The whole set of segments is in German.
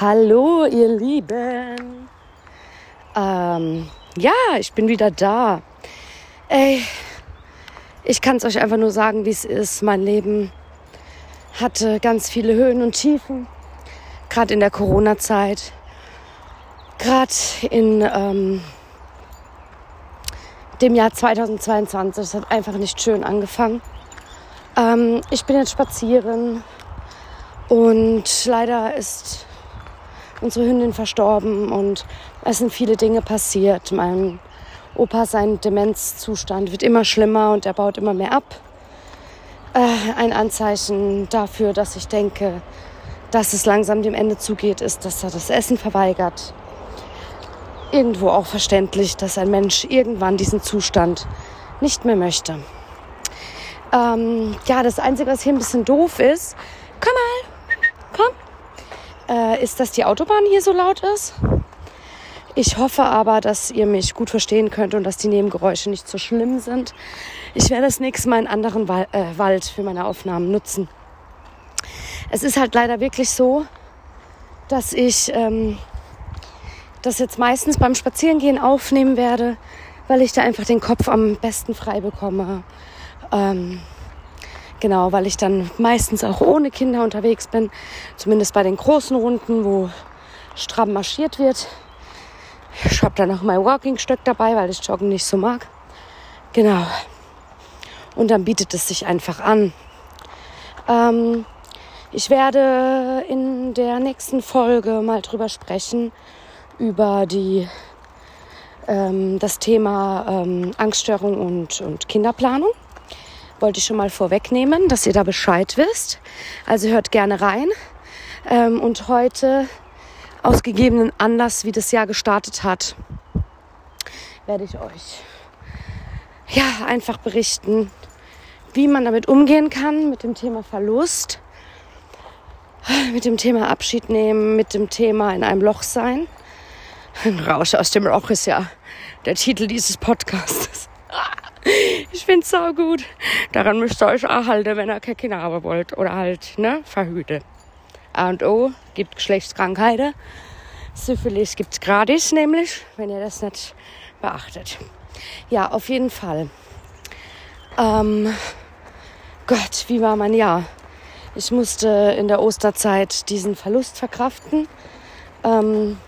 Hallo, ihr Lieben. Ähm, ja, ich bin wieder da. Ey, ich kann es euch einfach nur sagen, wie es ist. Mein Leben hatte ganz viele Höhen und Tiefen, gerade in der Corona-Zeit, gerade in ähm, dem Jahr 2022. Es hat einfach nicht schön angefangen. Ähm, ich bin jetzt spazieren und leider ist unsere Hündin verstorben und es sind viele Dinge passiert. Mein Opa, sein Demenzzustand wird immer schlimmer und er baut immer mehr ab. Äh, ein Anzeichen dafür, dass ich denke, dass es langsam dem Ende zugeht, ist, dass er das Essen verweigert. Irgendwo auch verständlich, dass ein Mensch irgendwann diesen Zustand nicht mehr möchte. Ähm, ja, das Einzige, was hier ein bisschen doof ist, komm mal, ist, dass die Autobahn hier so laut ist. Ich hoffe aber, dass ihr mich gut verstehen könnt und dass die Nebengeräusche nicht so schlimm sind. Ich werde das nächste Mal einen anderen Wal äh, Wald für meine Aufnahmen nutzen. Es ist halt leider wirklich so, dass ich ähm, das jetzt meistens beim Spazierengehen aufnehmen werde, weil ich da einfach den Kopf am besten frei bekomme. Ähm, Genau, weil ich dann meistens auch ohne Kinder unterwegs bin. Zumindest bei den großen Runden, wo stramm marschiert wird. Ich habe dann noch mein Walking-Stöck dabei, weil ich Joggen nicht so mag. Genau. Und dann bietet es sich einfach an. Ähm, ich werde in der nächsten Folge mal drüber sprechen, über die, ähm, das Thema ähm, Angststörung und, und Kinderplanung wollte ich schon mal vorwegnehmen, dass ihr da Bescheid wisst. Also hört gerne rein. Ähm, und heute, aus gegebenen Anlass, wie das Jahr gestartet hat, werde ich euch ja einfach berichten, wie man damit umgehen kann mit dem Thema Verlust, mit dem Thema Abschied nehmen, mit dem Thema in einem Loch sein. Rausch aus dem Loch ist ja der Titel dieses Podcasts. Ich find's so gut. Daran müsst ihr euch auch halten, wenn ihr keine Kinder haben wollt. Oder halt, ne, verhüten. A und O gibt Geschlechtskrankheiten. Syphilis gibt's gratis, nämlich, wenn ihr das nicht beachtet. Ja, auf jeden Fall. Ähm, Gott, wie war mein Jahr? Ich musste in der Osterzeit diesen Verlust verkraften. Ähm,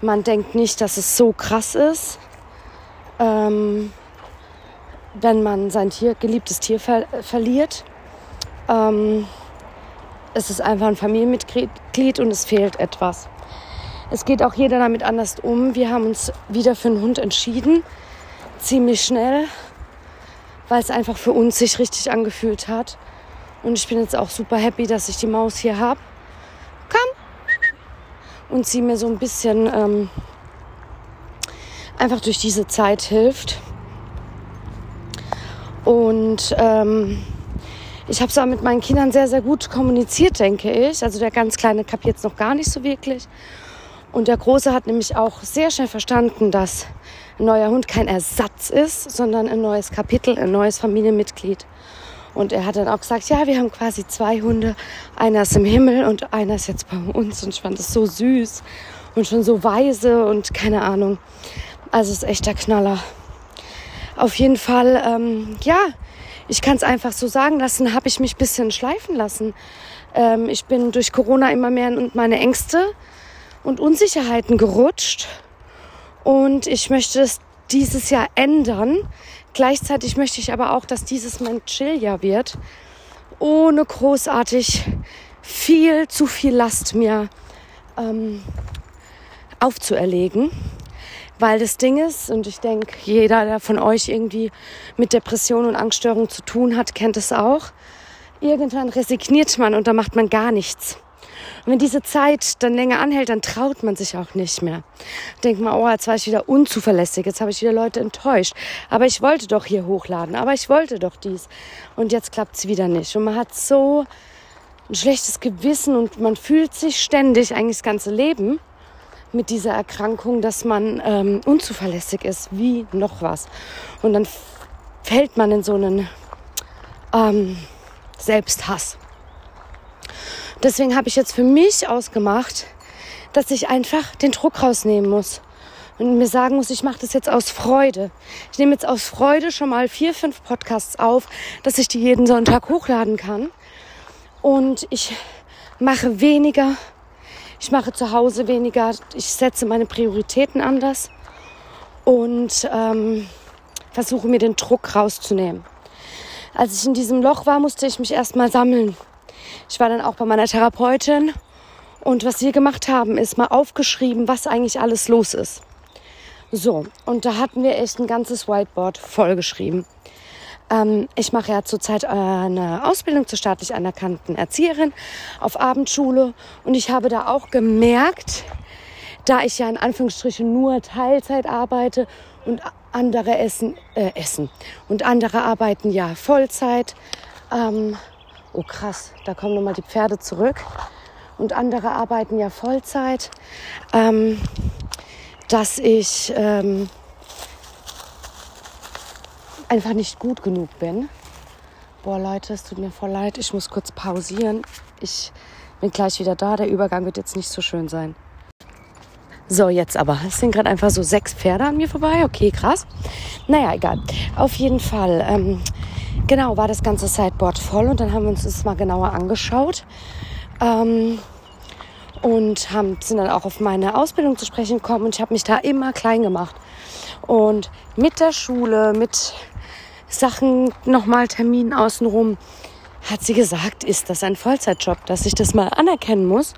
man denkt nicht, dass es so krass ist. Ähm, wenn man sein Tier, geliebtes Tier ver verliert. Ähm, es ist einfach ein Familienmitglied und es fehlt etwas. Es geht auch jeder damit anders um. Wir haben uns wieder für einen Hund entschieden, ziemlich schnell, weil es einfach für uns sich richtig angefühlt hat. Und ich bin jetzt auch super happy, dass ich die Maus hier habe. Komm! Und sie mir so ein bisschen ähm, einfach durch diese Zeit hilft. Und ähm, ich habe es auch mit meinen Kindern sehr, sehr gut kommuniziert, denke ich. Also der ganz Kleine kapiert es noch gar nicht so wirklich. Und der Große hat nämlich auch sehr schnell verstanden, dass ein neuer Hund kein Ersatz ist, sondern ein neues Kapitel, ein neues Familienmitglied. Und er hat dann auch gesagt, ja, wir haben quasi zwei Hunde. Einer ist im Himmel und einer ist jetzt bei uns. Und ich fand das so süß und schon so weise und keine Ahnung. Also es ist echt der Knaller. Auf jeden Fall, ähm, ja, ich kann es einfach so sagen lassen, habe ich mich ein bisschen schleifen lassen. Ähm, ich bin durch Corona immer mehr in meine Ängste und Unsicherheiten gerutscht. Und ich möchte es dieses Jahr ändern. Gleichzeitig möchte ich aber auch, dass dieses mein Chilljahr wird, ohne großartig viel zu viel Last mir ähm, aufzuerlegen. Weil das Ding ist, und ich denke, jeder, der von euch irgendwie mit Depression und Angststörung zu tun hat, kennt es auch. Irgendwann resigniert man und da macht man gar nichts. Und wenn diese Zeit dann länger anhält, dann traut man sich auch nicht mehr. Denkt man, oh, jetzt war ich wieder unzuverlässig, jetzt habe ich wieder Leute enttäuscht. Aber ich wollte doch hier hochladen, aber ich wollte doch dies. Und jetzt klappt es wieder nicht. Und man hat so ein schlechtes Gewissen und man fühlt sich ständig, eigentlich das ganze Leben, mit dieser Erkrankung, dass man ähm, unzuverlässig ist, wie noch was. Und dann fällt man in so einen ähm, Selbsthass. Deswegen habe ich jetzt für mich ausgemacht, dass ich einfach den Druck rausnehmen muss und mir sagen muss, ich mache das jetzt aus Freude. Ich nehme jetzt aus Freude schon mal vier, fünf Podcasts auf, dass ich die jeden Sonntag hochladen kann. Und ich mache weniger. Ich mache zu Hause weniger. Ich setze meine Prioritäten anders und ähm, versuche mir den Druck rauszunehmen. Als ich in diesem Loch war, musste ich mich erstmal sammeln. Ich war dann auch bei meiner Therapeutin und was wir gemacht haben, ist mal aufgeschrieben, was eigentlich alles los ist. So, und da hatten wir echt ein ganzes Whiteboard vollgeschrieben. Ähm, ich mache ja zurzeit eine Ausbildung zur staatlich anerkannten Erzieherin auf Abendschule und ich habe da auch gemerkt, da ich ja in Anführungsstrichen nur Teilzeit arbeite und andere essen, äh, essen und andere arbeiten ja Vollzeit. Ähm, oh krass, da kommen nochmal die Pferde zurück. Und andere arbeiten ja Vollzeit. Ähm, dass ich ähm, einfach nicht gut genug bin. Boah, Leute, es tut mir voll leid. Ich muss kurz pausieren. Ich bin gleich wieder da. Der Übergang wird jetzt nicht so schön sein. So, jetzt aber. Es sind gerade einfach so sechs Pferde an mir vorbei. Okay, krass. Naja, egal. Auf jeden Fall, ähm, genau, war das ganze Sideboard voll und dann haben wir uns das mal genauer angeschaut. Ähm, und haben, sind dann auch auf meine Ausbildung zu sprechen gekommen und ich habe mich da immer klein gemacht. Und mit der Schule, mit Sachen, nochmal Terminen außenrum, hat sie gesagt, ist das ein Vollzeitjob, dass ich das mal anerkennen muss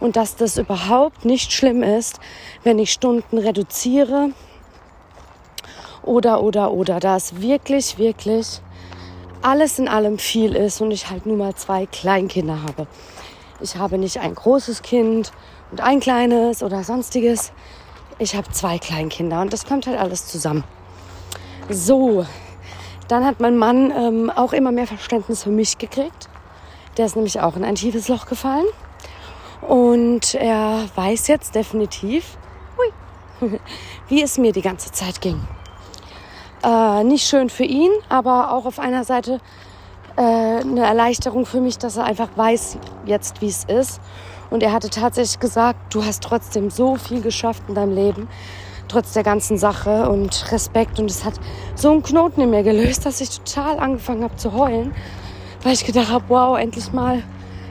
und dass das überhaupt nicht schlimm ist, wenn ich Stunden reduziere oder, oder, oder, da es wirklich, wirklich alles in allem viel ist und ich halt nur mal zwei Kleinkinder habe. Ich habe nicht ein großes Kind und ein kleines oder sonstiges. Ich habe zwei Kleinkinder und das kommt halt alles zusammen. So, dann hat mein Mann ähm, auch immer mehr Verständnis für mich gekriegt. Der ist nämlich auch in ein tiefes Loch gefallen. Und er weiß jetzt definitiv, hui, wie es mir die ganze Zeit ging. Äh, nicht schön für ihn, aber auch auf einer Seite äh, eine Erleichterung für mich, dass er einfach weiß jetzt, wie es ist. Und er hatte tatsächlich gesagt, du hast trotzdem so viel geschafft in deinem Leben, trotz der ganzen Sache und Respekt. Und es hat so einen Knoten in mir gelöst, dass ich total angefangen habe zu heulen, weil ich gedacht habe, wow, endlich mal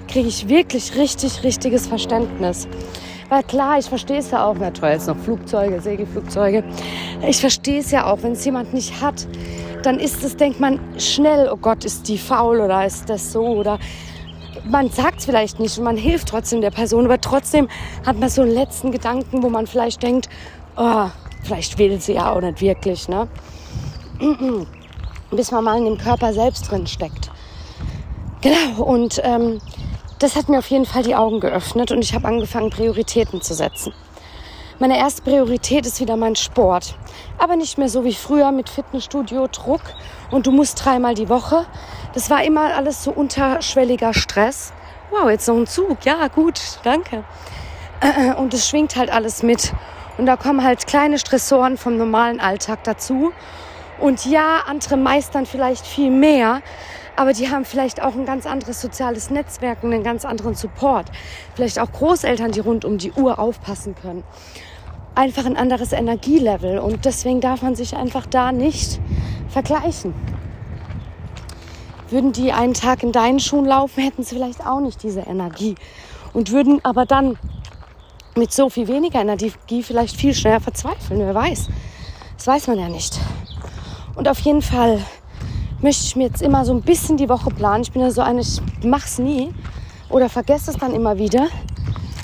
kriege ich wirklich richtig, richtiges Verständnis. Weil klar, ich verstehe es ja auch, na toll, jetzt noch Flugzeuge, Segelflugzeuge. Ich verstehe es ja auch, wenn es jemand nicht hat, dann ist es, denkt man schnell, oh Gott, ist die faul oder ist das so oder man sagt es vielleicht nicht und man hilft trotzdem der Person, aber trotzdem hat man so einen letzten Gedanken, wo man vielleicht denkt, oh, vielleicht will sie ja auch nicht wirklich, ne? Bis man mal in dem Körper selbst drin steckt. Genau, und ähm, das hat mir auf jeden Fall die Augen geöffnet und ich habe angefangen, Prioritäten zu setzen. Meine erste Priorität ist wieder mein Sport. Aber nicht mehr so wie früher mit Fitnessstudio, Druck und du musst dreimal die Woche. Das war immer alles so unterschwelliger Stress. Wow, jetzt noch ein Zug. Ja, gut, danke. Und es schwingt halt alles mit. Und da kommen halt kleine Stressoren vom normalen Alltag dazu. Und ja, andere meistern vielleicht viel mehr, aber die haben vielleicht auch ein ganz anderes soziales Netzwerk und einen ganz anderen Support. Vielleicht auch Großeltern, die rund um die Uhr aufpassen können. Einfach ein anderes Energielevel und deswegen darf man sich einfach da nicht vergleichen. Würden die einen Tag in deinen Schuhen laufen, hätten sie vielleicht auch nicht diese Energie und würden aber dann mit so viel weniger Energie vielleicht viel schneller verzweifeln. Wer weiß. Das weiß man ja nicht. Und auf jeden Fall möchte ich mir jetzt immer so ein bisschen die Woche planen. Ich bin ja so eine, ich mach's nie oder vergesse es dann immer wieder.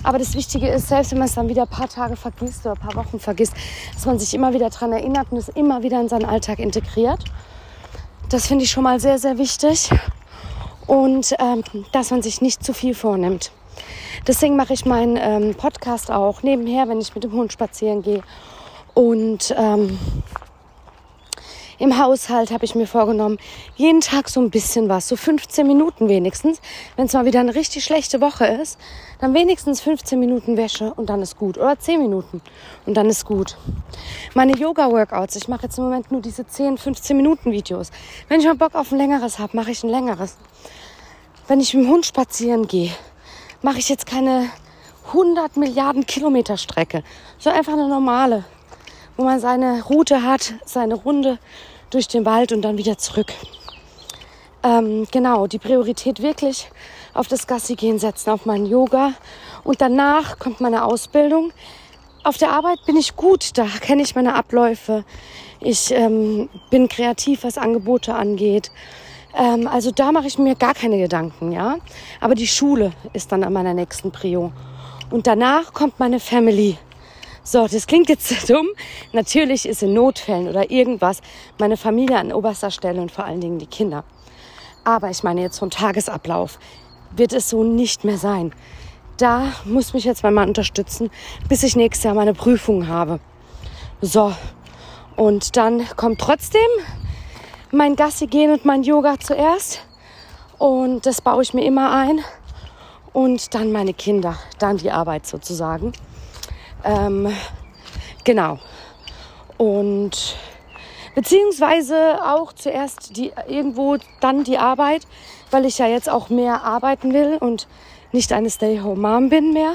Aber das Wichtige ist, selbst wenn man es dann wieder ein paar Tage vergisst oder ein paar Wochen vergisst, dass man sich immer wieder daran erinnert und es immer wieder in seinen Alltag integriert. Das finde ich schon mal sehr, sehr wichtig. Und ähm, dass man sich nicht zu viel vornimmt. Deswegen mache ich meinen ähm, Podcast auch nebenher, wenn ich mit dem Hund spazieren gehe. Und ähm, im Haushalt habe ich mir vorgenommen, jeden Tag so ein bisschen was, so 15 Minuten wenigstens. Wenn es mal wieder eine richtig schlechte Woche ist, dann wenigstens 15 Minuten Wäsche und dann ist gut. Oder 10 Minuten und dann ist gut. Meine Yoga-Workouts, ich mache jetzt im Moment nur diese 10, 15 Minuten Videos. Wenn ich mal Bock auf ein längeres habe, mache ich ein längeres. Wenn ich mit dem Hund spazieren gehe, mache ich jetzt keine 100 Milliarden Kilometer Strecke. So einfach eine normale, wo man seine Route hat, seine Runde durch den Wald und dann wieder zurück. Ähm, genau, die Priorität wirklich auf das Gassi gehen setzen, auf meinen Yoga. Und danach kommt meine Ausbildung. Auf der Arbeit bin ich gut, da kenne ich meine Abläufe. Ich ähm, bin kreativ, was Angebote angeht. Ähm, also da mache ich mir gar keine Gedanken, ja. Aber die Schule ist dann an meiner nächsten Prio. Und danach kommt meine Family. So, das klingt jetzt dumm. Natürlich ist in Notfällen oder irgendwas meine Familie an oberster Stelle und vor allen Dingen die Kinder. Aber ich meine jetzt vom Tagesablauf wird es so nicht mehr sein. Da muss mich jetzt mein Mann unterstützen, bis ich nächstes Jahr meine Prüfung habe. So, und dann kommt trotzdem mein Gassi gehen und mein Yoga zuerst. Und das baue ich mir immer ein. Und dann meine Kinder, dann die Arbeit sozusagen. Ähm, genau. Und beziehungsweise auch zuerst die, irgendwo dann die Arbeit, weil ich ja jetzt auch mehr arbeiten will und nicht eine Stay-Home-Mom bin mehr.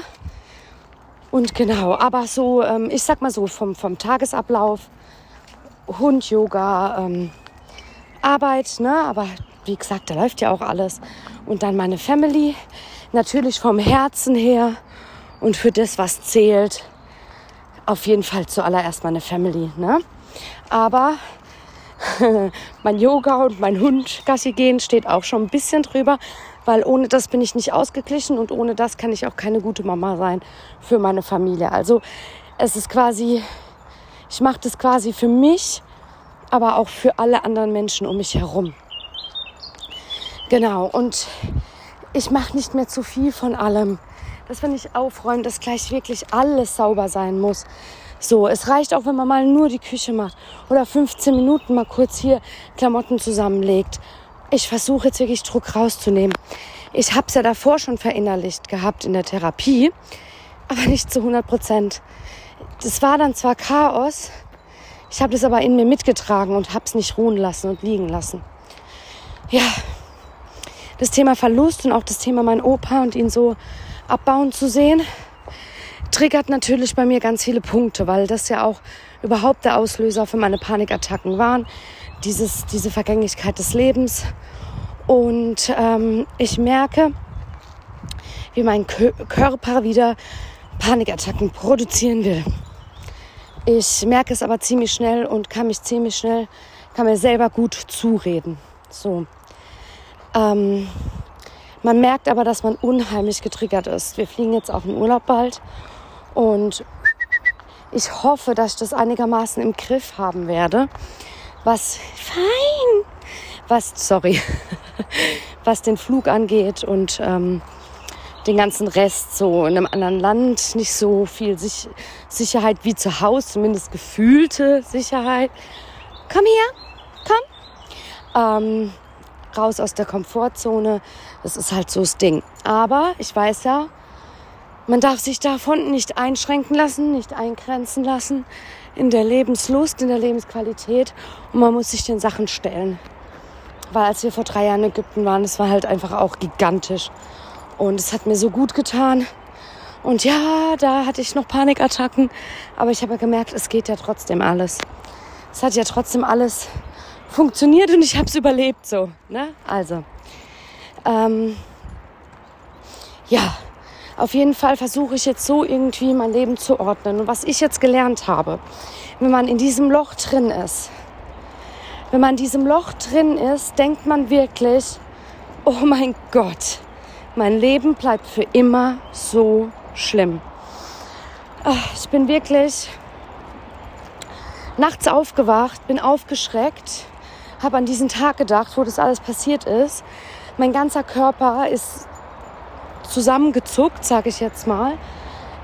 Und genau, aber so, ähm, ich sag mal so, vom, vom Tagesablauf, Hund, Yoga, ähm, Arbeit, ne? aber wie gesagt, da läuft ja auch alles. Und dann meine Family, natürlich vom Herzen her und für das, was zählt, auf jeden Fall zuallererst meine Family. Ne? Aber mein Yoga und mein Hund Gassi gehen steht auch schon ein bisschen drüber, weil ohne das bin ich nicht ausgeglichen und ohne das kann ich auch keine gute Mama sein für meine Familie. Also es ist quasi, ich mache das quasi für mich aber auch für alle anderen Menschen um mich herum. Genau, und ich mache nicht mehr zu viel von allem. Dass wenn ich aufräume, dass gleich wirklich alles sauber sein muss. So, es reicht auch, wenn man mal nur die Küche macht oder 15 Minuten mal kurz hier Klamotten zusammenlegt. Ich versuche jetzt wirklich Druck rauszunehmen. Ich habe es ja davor schon verinnerlicht gehabt in der Therapie, aber nicht zu 100 Prozent. Das war dann zwar Chaos, ich habe das aber in mir mitgetragen und habe es nicht ruhen lassen und liegen lassen. Ja, das Thema Verlust und auch das Thema mein Opa und ihn so abbauen zu sehen, triggert natürlich bei mir ganz viele Punkte, weil das ja auch überhaupt der Auslöser für meine Panikattacken waren. Dieses, diese Vergänglichkeit des Lebens. Und ähm, ich merke, wie mein Körper wieder Panikattacken produzieren will. Ich merke es aber ziemlich schnell und kann mich ziemlich schnell, kann mir selber gut zureden. So. Ähm, man merkt aber, dass man unheimlich getriggert ist. Wir fliegen jetzt auf den Urlaub bald und ich hoffe, dass ich das einigermaßen im Griff haben werde. Was fein, was sorry, was den Flug angeht und ähm, den ganzen Rest so in einem anderen Land nicht so viel Sich Sicherheit wie zu Hause, zumindest gefühlte Sicherheit. Komm hier, komm. Ähm, raus aus der Komfortzone. Das ist halt so das Ding. Aber ich weiß ja, man darf sich davon nicht einschränken lassen, nicht eingrenzen lassen in der Lebenslust, in der Lebensqualität. Und man muss sich den Sachen stellen. Weil als wir vor drei Jahren in Ägypten waren, das war halt einfach auch gigantisch. Und es hat mir so gut getan. Und ja, da hatte ich noch Panikattacken. Aber ich habe ja gemerkt, es geht ja trotzdem alles. Es hat ja trotzdem alles funktioniert und ich habe es überlebt so. Ne? Also, ähm, ja, auf jeden Fall versuche ich jetzt so irgendwie mein Leben zu ordnen. Und was ich jetzt gelernt habe, wenn man in diesem Loch drin ist, wenn man in diesem Loch drin ist, denkt man wirklich, oh mein Gott, mein Leben bleibt für immer so schlimm. Ah, ich bin wirklich nachts aufgewacht, bin aufgeschreckt, habe an diesen Tag gedacht, wo das alles passiert ist. Mein ganzer Körper ist zusammengezuckt, sage ich jetzt mal.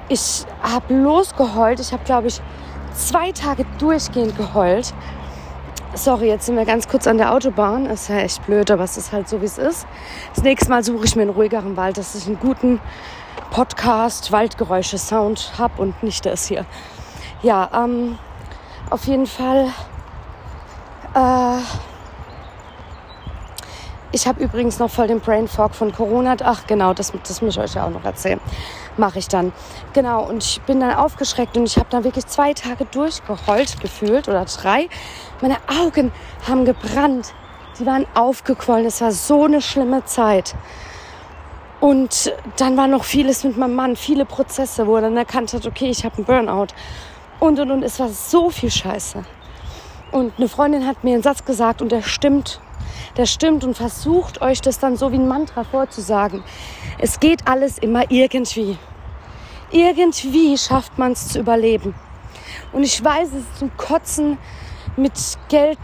Ich habe losgeheult. Ich habe, glaube ich, zwei Tage durchgehend geheult. Sorry, jetzt sind wir ganz kurz an der Autobahn. Ist ja echt blöd, aber es ist halt so, wie es ist. Das nächste Mal suche ich mir einen ruhigeren Wald, dass ich einen guten Podcast, Waldgeräusche, Sound habe und nicht das hier. Ja, ähm, auf jeden Fall. Äh, ich habe übrigens noch voll den Brain Fog von Corona. Ach genau, das, das muss ich euch ja auch noch erzählen. mache ich dann. Genau, und ich bin dann aufgeschreckt und ich habe dann wirklich zwei Tage durchgeheult gefühlt oder drei. Meine Augen haben gebrannt, die waren aufgequollen. Es war so eine schlimme Zeit. Und dann war noch vieles mit meinem Mann, viele Prozesse, wo er dann erkannt hat, okay, ich habe einen Burnout. Und, und, und, es war so viel Scheiße. Und eine Freundin hat mir einen Satz gesagt und der stimmt. Der stimmt und versucht euch das dann so wie ein Mantra vorzusagen. Es geht alles immer irgendwie. Irgendwie schafft man es zu überleben. Und ich weiß, es ist zum Kotzen mit Geld,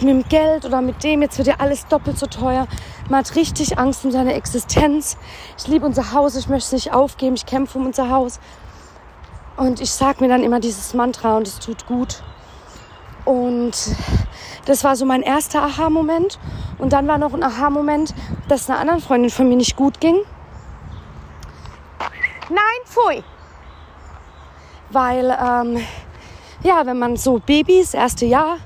mit dem Geld oder mit dem, jetzt wird ja alles doppelt so teuer. Man hat richtig Angst um seine Existenz. Ich liebe unser Haus, ich möchte es nicht aufgeben, ich kämpfe um unser Haus. Und ich sage mir dann immer dieses Mantra und es tut gut. Und das war so mein erster Aha-Moment. Und dann war noch ein Aha-Moment, dass einer anderen Freundin von mir nicht gut ging. Nein, pfui. Weil, ähm, ja, wenn man so Babys, erste Jahr,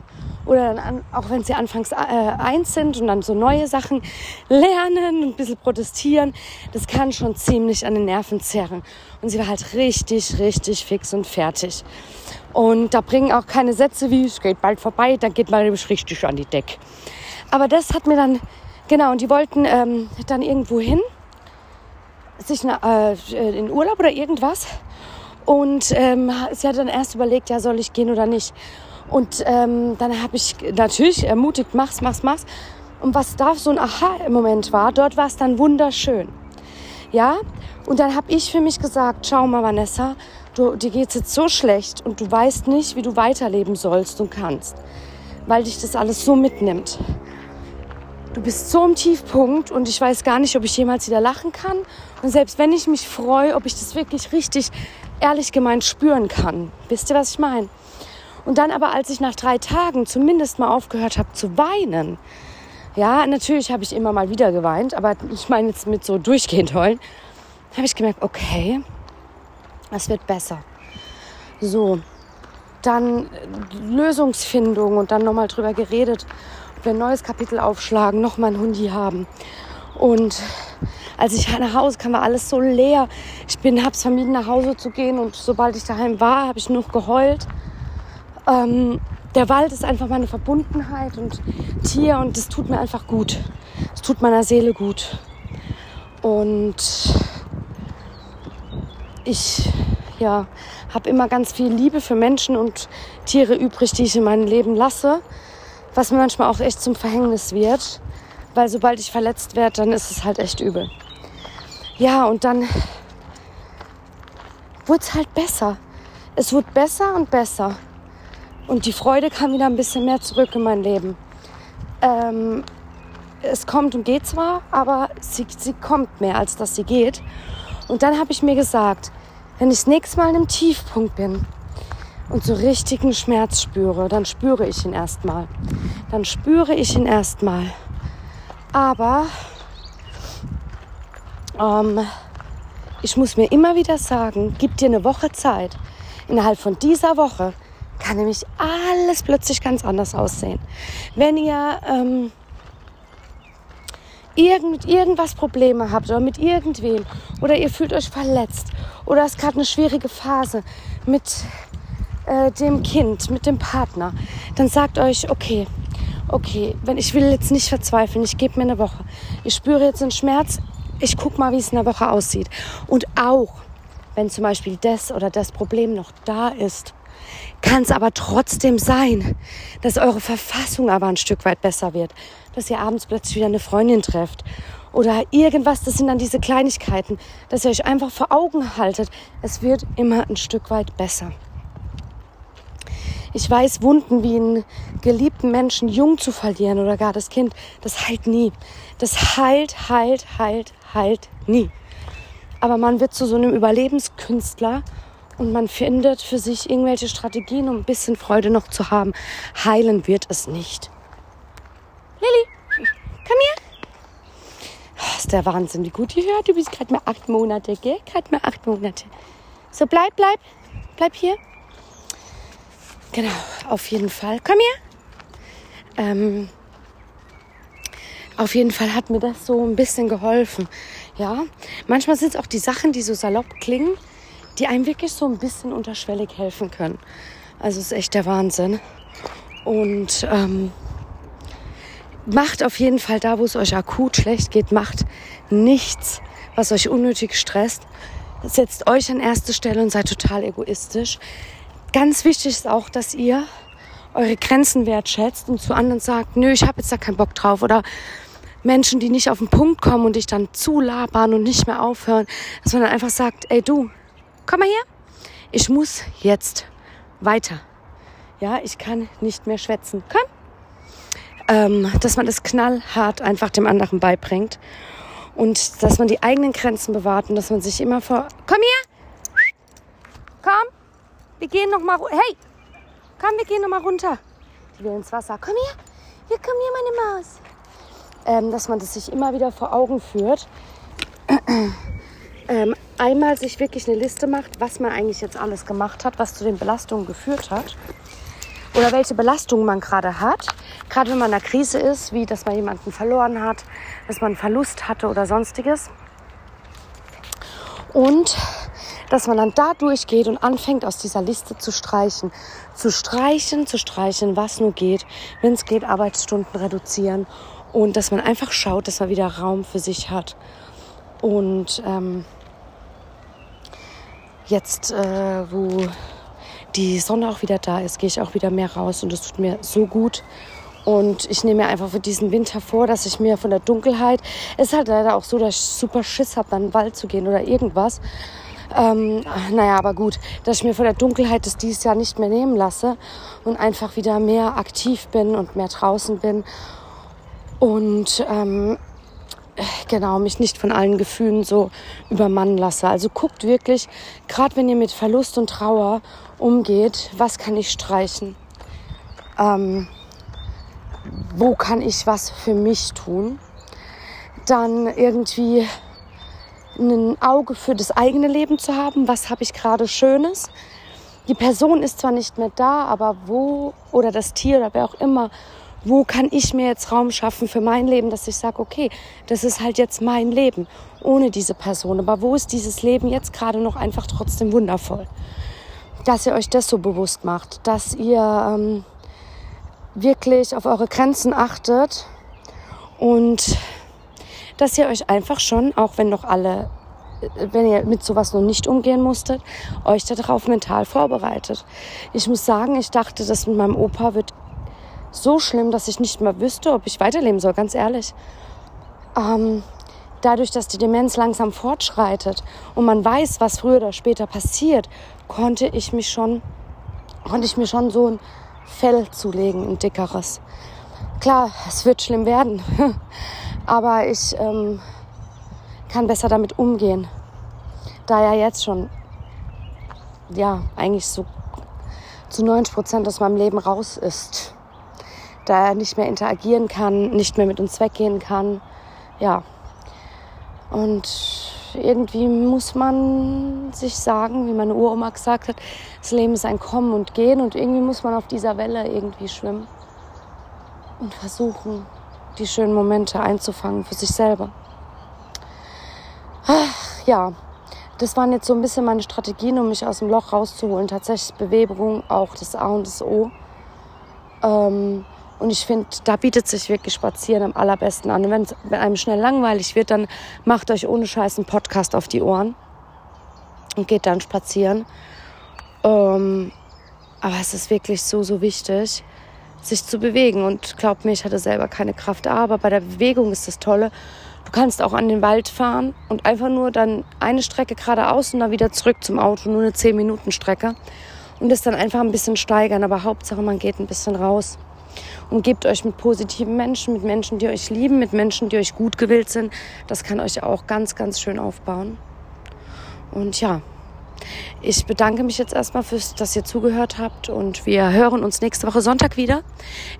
oder dann auch wenn sie anfangs äh, eins sind und dann so neue Sachen lernen und ein bisschen protestieren, das kann schon ziemlich an den Nerven zerren. Und sie war halt richtig, richtig fix und fertig. Und da bringen auch keine Sätze wie, es geht bald vorbei, dann geht man nämlich richtig an die Deck. Aber das hat mir dann, genau, und die wollten ähm, dann irgendwo hin, sich äh, in Urlaub oder irgendwas. Und ähm, sie hat dann erst überlegt, ja, soll ich gehen oder nicht. Und ähm, dann habe ich natürlich ermutigt, mach's, mach's, mach's. Und was da so ein Aha-Moment war, dort war es dann wunderschön. Ja, und dann habe ich für mich gesagt, schau mal, Vanessa, du, dir geht's jetzt so schlecht und du weißt nicht, wie du weiterleben sollst und kannst, weil dich das alles so mitnimmt. Du bist so im Tiefpunkt und ich weiß gar nicht, ob ich jemals wieder lachen kann. Und selbst wenn ich mich freue, ob ich das wirklich richtig ehrlich gemeint spüren kann. Wisst ihr, was ich meine? Und dann aber, als ich nach drei Tagen zumindest mal aufgehört habe zu weinen, ja, natürlich habe ich immer mal wieder geweint, aber ich meine jetzt mit so durchgehend heulen, habe ich gemerkt, okay, es wird besser. So, dann Lösungsfindung und dann nochmal drüber geredet, ob wir ein neues Kapitel aufschlagen, nochmal ein Hundi haben. Und als ich nach Hause kam, war alles so leer. Ich bin, hab's vermieden, nach Hause zu gehen und sobald ich daheim war, habe ich nur geheult. Ähm, der Wald ist einfach meine Verbundenheit und Tier und es tut mir einfach gut. Es tut meiner Seele gut. Und ich ja, habe immer ganz viel Liebe für Menschen und Tiere übrig, die ich in meinem Leben lasse, was mir manchmal auch echt zum Verhängnis wird, weil sobald ich verletzt werde, dann ist es halt echt übel. Ja, und dann wurde es halt besser. Es wurde besser und besser. Und die Freude kam wieder ein bisschen mehr zurück in mein Leben. Ähm, es kommt und geht zwar, aber sie, sie kommt mehr, als dass sie geht. Und dann habe ich mir gesagt, wenn ich das nächste Mal in einem Tiefpunkt bin und so richtigen Schmerz spüre, dann spüre ich ihn erstmal. Dann spüre ich ihn erstmal. Aber ähm, ich muss mir immer wieder sagen, gib dir eine Woche Zeit. Innerhalb von dieser Woche kann nämlich alles plötzlich ganz anders aussehen. Wenn ihr ähm, irgend, irgendwas Probleme habt oder mit irgendwem oder ihr fühlt euch verletzt oder es ist gerade eine schwierige Phase mit äh, dem Kind, mit dem Partner, dann sagt euch, okay, okay, wenn ich will jetzt nicht verzweifeln, ich gebe mir eine Woche. Ich spüre jetzt einen Schmerz, ich guck mal, wie es in der Woche aussieht. Und auch, wenn zum Beispiel das oder das Problem noch da ist, kann es aber trotzdem sein, dass eure Verfassung aber ein Stück weit besser wird, dass ihr abends plötzlich wieder eine Freundin trefft oder irgendwas, das sind dann diese Kleinigkeiten, dass ihr euch einfach vor Augen haltet, es wird immer ein Stück weit besser. Ich weiß, Wunden wie einen geliebten Menschen jung zu verlieren oder gar das Kind, das heilt nie. Das heilt, heilt, heilt, heilt nie. Aber man wird zu so einem Überlebenskünstler und man findet für sich irgendwelche Strategien, um ein bisschen Freude noch zu haben. Heilen wird es nicht. Lilly, komm her. Oh, ist der Wahnsinn, wie gut ihr hört. Du bist gerade mal acht Monate, gell? Gerade mal acht Monate. So, bleib, bleib. Bleib hier. Genau, auf jeden Fall. Komm her. Ähm, auf jeden Fall hat mir das so ein bisschen geholfen. Ja, manchmal sind es auch die Sachen, die so salopp klingen, die einem wirklich so ein bisschen unterschwellig helfen können. Also ist echt der Wahnsinn. Und ähm, macht auf jeden Fall da, wo es euch akut schlecht geht, macht nichts, was euch unnötig stresst. Setzt euch an erste Stelle und seid total egoistisch. Ganz wichtig ist auch, dass ihr eure Grenzen wertschätzt und zu anderen sagt, nö, ich habe jetzt da keinen Bock drauf. Oder Menschen, die nicht auf den Punkt kommen und dich dann zulabern und nicht mehr aufhören, dass man dann einfach sagt, ey du, komm mal her, ich muss jetzt weiter. Ja, ich kann nicht mehr schwätzen. Komm. Ähm, dass man das knallhart einfach dem anderen beibringt und dass man die eigenen Grenzen bewahrt und dass man sich immer vor, komm her, wir gehen noch mal, hey, komm, wir gehen noch mal runter. Die will ins Wasser, komm her, hier, komm hier, meine Maus. Ähm, dass man das sich immer wieder vor Augen führt. ähm, einmal sich wirklich eine Liste macht, was man eigentlich jetzt alles gemacht hat, was zu den Belastungen geführt hat oder welche Belastungen man gerade hat. Gerade wenn man in einer Krise ist, wie dass man jemanden verloren hat, dass man einen Verlust hatte oder sonstiges. Und dass man dann da durchgeht und anfängt, aus dieser Liste zu streichen. Zu streichen, zu streichen, was nur geht. Wenn es geht, Arbeitsstunden reduzieren. Und dass man einfach schaut, dass man wieder Raum für sich hat. Und ähm, jetzt, äh, wo die Sonne auch wieder da ist, gehe ich auch wieder mehr raus und es tut mir so gut. Und ich nehme mir einfach für diesen Winter vor, dass ich mir von der Dunkelheit, es ist halt leider auch so, dass ich super Schiss habe, dann in den Wald zu gehen oder irgendwas. Ähm, naja, aber gut, dass ich mir von der Dunkelheit das dieses Jahr nicht mehr nehmen lasse und einfach wieder mehr aktiv bin und mehr draußen bin. Und ähm, genau, mich nicht von allen Gefühlen so übermannen lasse. Also guckt wirklich, gerade wenn ihr mit Verlust und Trauer umgeht, was kann ich streichen? Ähm, wo kann ich was für mich tun? Dann irgendwie ein Auge für das eigene Leben zu haben. Was habe ich gerade Schönes? Die Person ist zwar nicht mehr da, aber wo, oder das Tier oder wer auch immer, wo kann ich mir jetzt Raum schaffen für mein Leben, dass ich sage, okay, das ist halt jetzt mein Leben ohne diese Person. Aber wo ist dieses Leben jetzt gerade noch einfach trotzdem wundervoll? Dass ihr euch das so bewusst macht, dass ihr ähm, wirklich auf eure Grenzen achtet und dass ihr euch einfach schon, auch wenn noch alle, äh, wenn ihr mit sowas noch nicht umgehen musstet, euch darauf mental vorbereitet. Ich muss sagen, ich dachte, das mit meinem Opa wird so schlimm, dass ich nicht mehr wüsste, ob ich weiterleben soll, ganz ehrlich. Ähm, dadurch, dass die Demenz langsam fortschreitet und man weiß, was früher oder später passiert, konnte ich mich schon, konnte ich mir schon so ein Fell zulegen, ein dickeres. Klar, es wird schlimm werden, aber ich ähm, kann besser damit umgehen, da er jetzt schon, ja, eigentlich so zu 90 Prozent aus meinem Leben raus ist da er nicht mehr interagieren kann, nicht mehr mit uns weggehen kann. Ja. Und irgendwie muss man sich sagen, wie meine Uroma gesagt hat, das Leben ist ein Kommen und Gehen und irgendwie muss man auf dieser Welle irgendwie schwimmen und versuchen, die schönen Momente einzufangen für sich selber. Ach, ja, das waren jetzt so ein bisschen meine Strategien, um mich aus dem Loch rauszuholen. Tatsächlich Bewegung, auch das A und das O. Ähm, und ich finde, da bietet sich wirklich Spazieren am allerbesten an. Und wenn es einem schnell langweilig wird, dann macht euch ohne Scheiß einen Podcast auf die Ohren und geht dann spazieren. Ähm, aber es ist wirklich so, so wichtig, sich zu bewegen. Und glaubt mir, ich hatte selber keine Kraft. Aber bei der Bewegung ist das Tolle. Du kannst auch an den Wald fahren und einfach nur dann eine Strecke geradeaus und dann wieder zurück zum Auto. Nur eine 10-Minuten-Strecke. Und das dann einfach ein bisschen steigern. Aber Hauptsache, man geht ein bisschen raus. Umgebt euch mit positiven Menschen, mit Menschen, die euch lieben, mit Menschen, die euch gut gewillt sind. Das kann euch auch ganz, ganz schön aufbauen. Und ja, ich bedanke mich jetzt erstmal fürs, dass ihr zugehört habt und wir hören uns nächste Woche Sonntag wieder.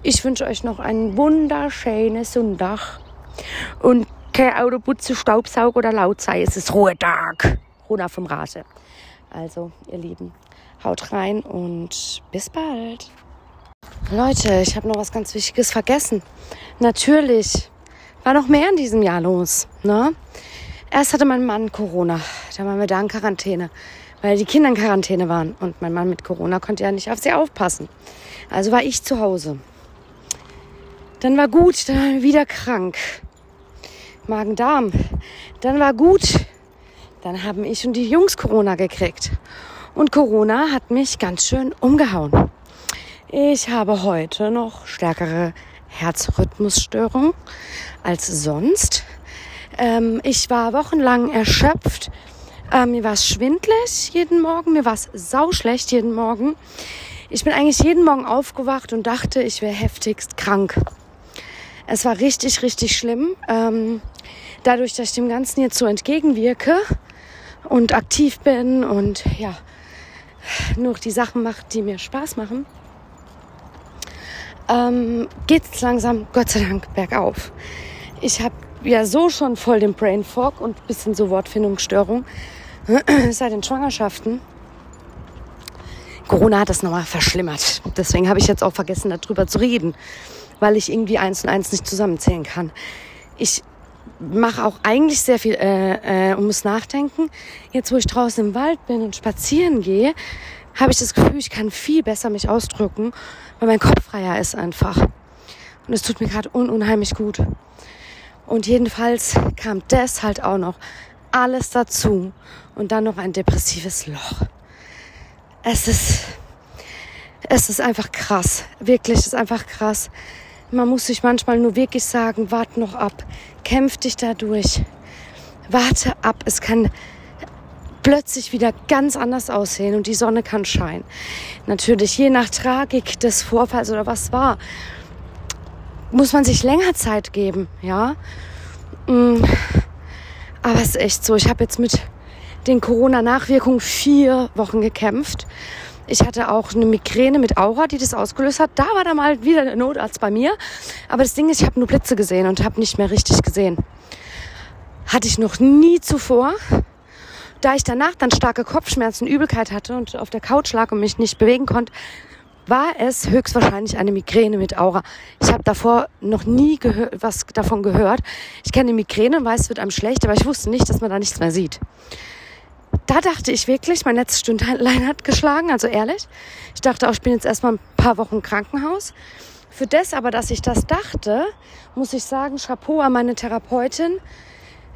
Ich wünsche euch noch einen wunderschönen Sonntag und kein Autoputze, Staubsaug oder laut sei. Es ist Ruhetag. Runter vom Rase. Also, ihr Lieben, haut rein und bis bald. Leute, ich habe noch was ganz Wichtiges vergessen. Natürlich war noch mehr in diesem Jahr los. Ne? Erst hatte mein Mann Corona. Da waren wir da in Quarantäne, weil die Kinder in Quarantäne waren. Und mein Mann mit Corona konnte ja nicht auf sie aufpassen. Also war ich zu Hause. Dann war gut, dann waren wir wieder krank. Magen-Darm. Dann war gut. Dann haben ich und die Jungs Corona gekriegt. Und Corona hat mich ganz schön umgehauen. Ich habe heute noch stärkere Herzrhythmusstörungen als sonst. Ähm, ich war wochenlang erschöpft. Ähm, mir war es schwindlig jeden Morgen. Mir war es sauschlecht jeden Morgen. Ich bin eigentlich jeden Morgen aufgewacht und dachte, ich wäre heftigst krank. Es war richtig, richtig schlimm. Ähm, dadurch, dass ich dem Ganzen jetzt so entgegenwirke und aktiv bin und ja, nur die Sachen mache, die mir Spaß machen, ähm, geht es langsam, Gott sei Dank, bergauf. Ich habe ja so schon voll den Brain Fog und bisschen so Wortfindungsstörung seit den Schwangerschaften. Corona hat das nochmal verschlimmert. Deswegen habe ich jetzt auch vergessen, darüber zu reden, weil ich irgendwie eins und eins nicht zusammenzählen kann. Ich mache auch eigentlich sehr viel äh, äh, und muss nachdenken. Jetzt, wo ich draußen im Wald bin und spazieren gehe, habe ich das Gefühl, ich kann viel besser mich ausdrücken, weil mein Kopf freier ist einfach. Und es tut mir gerade un unheimlich gut. Und jedenfalls kam das halt auch noch alles dazu und dann noch ein depressives Loch. Es ist, es ist einfach krass. Wirklich, es ist einfach krass. Man muss sich manchmal nur wirklich sagen, warte noch ab, kämpf dich da durch. Warte ab, es kann plötzlich wieder ganz anders aussehen und die Sonne kann scheinen. Natürlich, je nach Tragik des Vorfalls oder was war, muss man sich länger Zeit geben, ja. Mm. Aber es ist echt so, ich habe jetzt mit den Corona-Nachwirkungen vier Wochen gekämpft. Ich hatte auch eine Migräne mit Aura, die das ausgelöst hat. Da war dann mal wieder der Notarzt bei mir. Aber das Ding ist, ich habe nur Blitze gesehen und habe nicht mehr richtig gesehen. Hatte ich noch nie zuvor. Da ich danach dann starke Kopfschmerzen, Übelkeit hatte und auf der Couch lag und mich nicht bewegen konnte, war es höchstwahrscheinlich eine Migräne mit Aura. Ich habe davor noch nie was davon gehört. Ich kenne Migräne und weiß, es wird einem schlecht, aber ich wusste nicht, dass man da nichts mehr sieht. Da dachte ich wirklich, mein letztes Stündlein hat geschlagen, also ehrlich. Ich dachte auch, ich bin jetzt erstmal ein paar Wochen im Krankenhaus. Für das aber, dass ich das dachte, muss ich sagen, Chapeau an meine Therapeutin.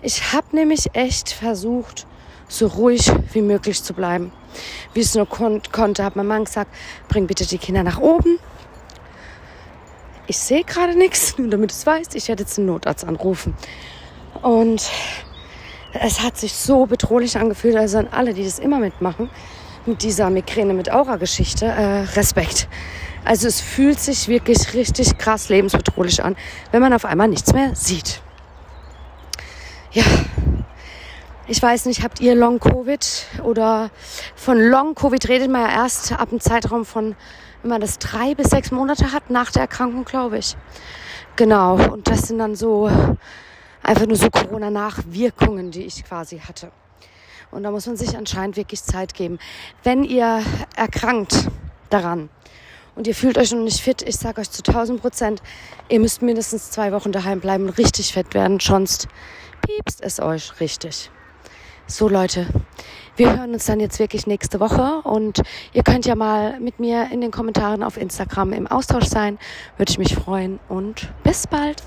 Ich habe nämlich echt versucht, so ruhig wie möglich zu bleiben. Wie es nur kon konnte, hat mein Mann gesagt, bring bitte die Kinder nach oben. Ich sehe gerade nichts, nur damit du es weißt, ich werde jetzt den Notarzt anrufen. Und es hat sich so bedrohlich angefühlt, also an alle, die das immer mitmachen, mit dieser Migräne mit Aura-Geschichte, äh, Respekt. Also es fühlt sich wirklich richtig krass lebensbedrohlich an, wenn man auf einmal nichts mehr sieht. Ja, ich weiß nicht, habt ihr Long Covid oder von Long Covid redet man ja erst ab einem Zeitraum von, wenn man das drei bis sechs Monate hat nach der Erkrankung, glaube ich. Genau. Und das sind dann so einfach nur so Corona-Nachwirkungen, die ich quasi hatte. Und da muss man sich anscheinend wirklich Zeit geben. Wenn ihr erkrankt daran und ihr fühlt euch noch nicht fit, ich sage euch zu 1000 Prozent, ihr müsst mindestens zwei Wochen daheim bleiben und richtig fett werden, sonst piepst es euch richtig. So Leute, wir hören uns dann jetzt wirklich nächste Woche und ihr könnt ja mal mit mir in den Kommentaren auf Instagram im Austausch sein. Würde ich mich freuen und bis bald.